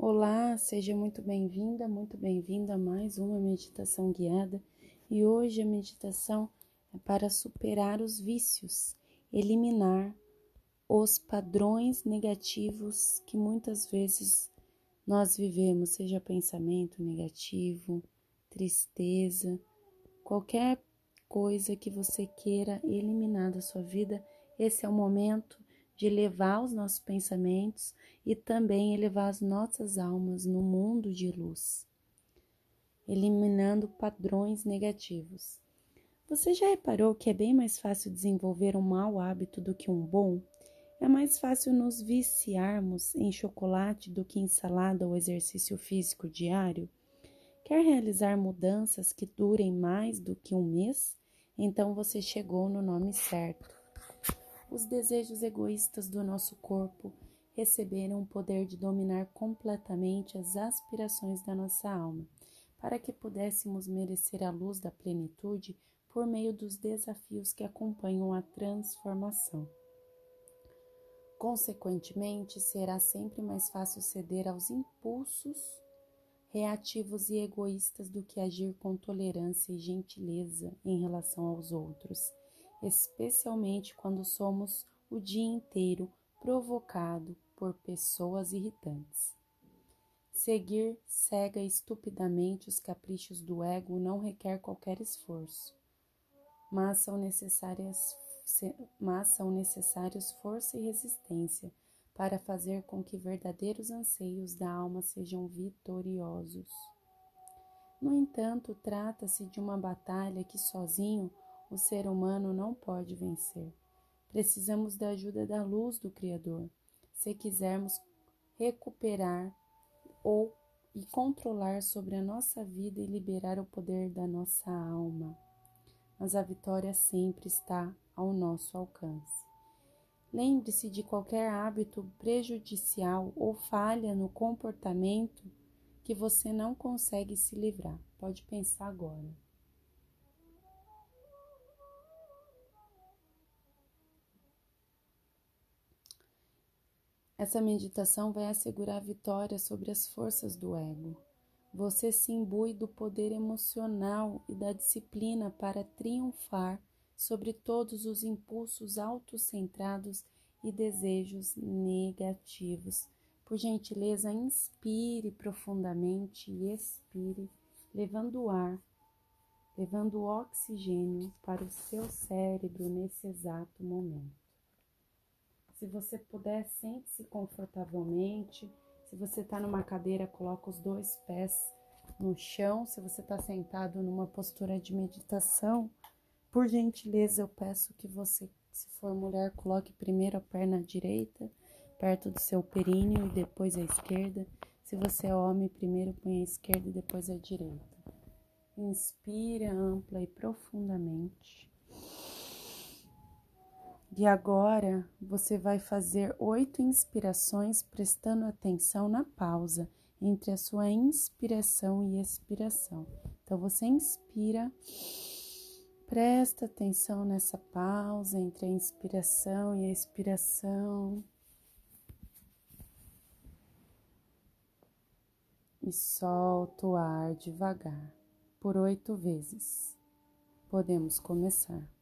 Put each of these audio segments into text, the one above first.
Olá, seja muito bem-vinda, muito bem-vindo a mais uma meditação guiada. E hoje a meditação é para superar os vícios, eliminar os padrões negativos que muitas vezes nós vivemos, seja pensamento negativo, tristeza, qualquer coisa que você queira eliminar da sua vida, esse é o momento de elevar os nossos pensamentos e também elevar as nossas almas no mundo de luz, eliminando padrões negativos. Você já reparou que é bem mais fácil desenvolver um mau hábito do que um bom? É mais fácil nos viciarmos em chocolate do que em salada ou exercício físico diário? Quer realizar mudanças que durem mais do que um mês? Então você chegou no nome certo os desejos egoístas do nosso corpo receberam o poder de dominar completamente as aspirações da nossa alma, para que pudéssemos merecer a luz da plenitude por meio dos desafios que acompanham a transformação. Consequentemente, será sempre mais fácil ceder aos impulsos reativos e egoístas do que agir com tolerância e gentileza em relação aos outros especialmente quando somos o dia inteiro provocado por pessoas irritantes. Seguir cega estupidamente os caprichos do ego não requer qualquer esforço, mas são necessárias mas são necessários força e resistência para fazer com que verdadeiros anseios da alma sejam vitoriosos. No entanto, trata-se de uma batalha que sozinho o ser humano não pode vencer. Precisamos da ajuda da luz do Criador, se quisermos recuperar ou e controlar sobre a nossa vida e liberar o poder da nossa alma. Mas a vitória sempre está ao nosso alcance. Lembre-se de qualquer hábito prejudicial ou falha no comportamento que você não consegue se livrar. Pode pensar agora. Essa meditação vai assegurar a vitória sobre as forças do ego. Você se imbui do poder emocional e da disciplina para triunfar sobre todos os impulsos autocentrados e desejos negativos. Por gentileza, inspire profundamente e expire, levando o ar, levando o oxigênio para o seu cérebro nesse exato momento. Se você puder, sente-se confortavelmente. Se você está numa cadeira, coloca os dois pés no chão. Se você está sentado numa postura de meditação, por gentileza, eu peço que você, se for mulher, coloque primeiro a perna direita perto do seu períneo e depois a esquerda. Se você é homem, primeiro põe a esquerda e depois a direita. Inspira ampla e profundamente. E agora você vai fazer oito inspirações prestando atenção na pausa entre a sua inspiração e expiração. Então você inspira, presta atenção nessa pausa entre a inspiração e a expiração. E solta o ar devagar por oito vezes. Podemos começar.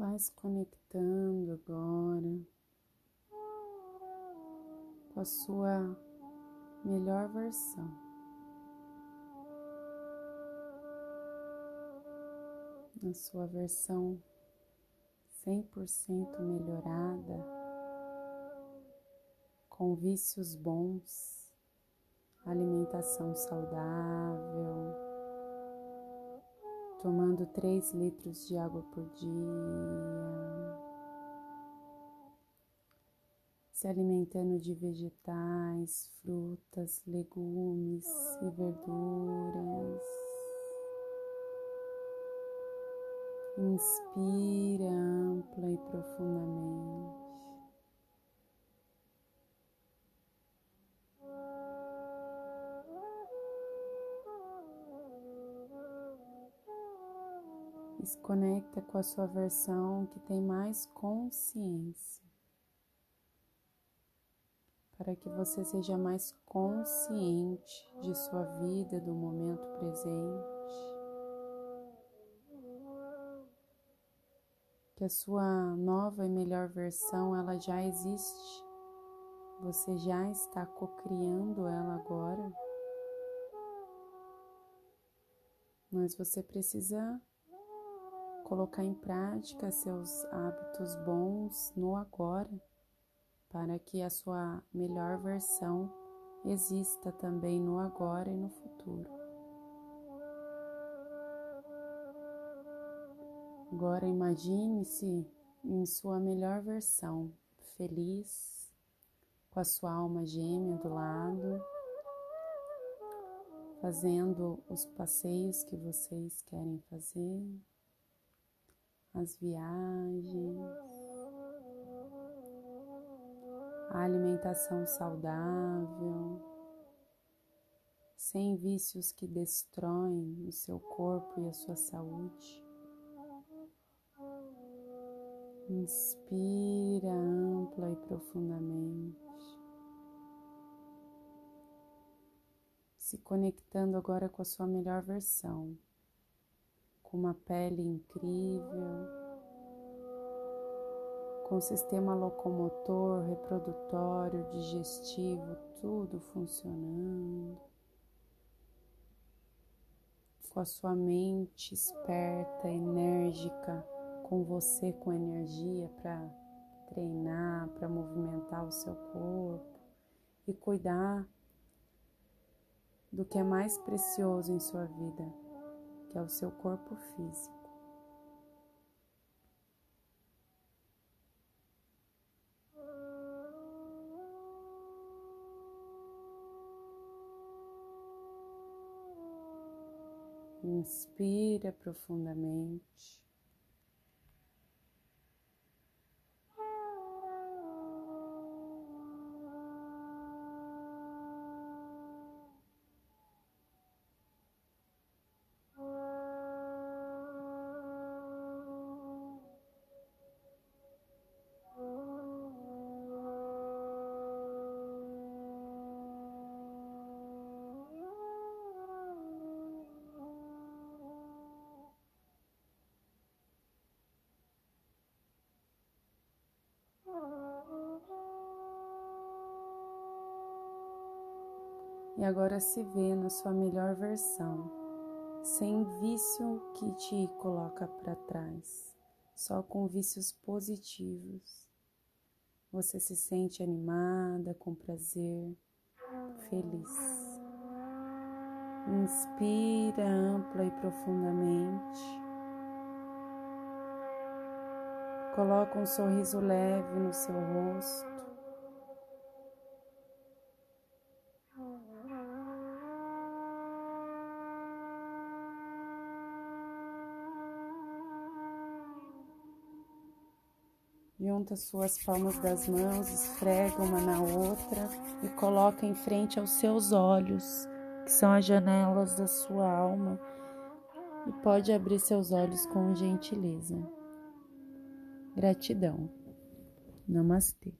Vai se conectando agora com a sua melhor versão. Na sua versão 100% melhorada, com vícios bons, alimentação saudável tomando 3 litros de água por dia, se alimentando de vegetais, frutas, legumes e verduras. Inspira ampla e profundamente. E se conecta com a sua versão que tem mais consciência. Para que você seja mais consciente de sua vida, do momento presente. Que a sua nova e melhor versão ela já existe. Você já está cocriando ela agora. Mas você precisa colocar em prática seus hábitos bons no agora, para que a sua melhor versão exista também no agora e no futuro. Agora imagine-se em sua melhor versão, feliz, com a sua alma gêmea do lado, fazendo os passeios que vocês querem fazer as viagens, a alimentação saudável, sem vícios que destroem o seu corpo e a sua saúde. Inspira ampla e profundamente. Se conectando agora com a sua melhor versão com uma pele incrível, com sistema locomotor, reprodutório, digestivo, tudo funcionando, com a sua mente esperta, enérgica, com você com energia para treinar, para movimentar o seu corpo e cuidar do que é mais precioso em sua vida, que é o seu corpo físico. Inspira profundamente. E agora se vê na sua melhor versão, sem vício que te coloca para trás, só com vícios positivos, você se sente animada, com prazer, feliz. Inspira ampla e profundamente. Coloca um sorriso leve no seu rosto. Junta suas palmas das mãos, esfrega uma na outra e coloca em frente aos seus olhos, que são as janelas da sua alma, e pode abrir seus olhos com gentileza. Gratidão. Namastê.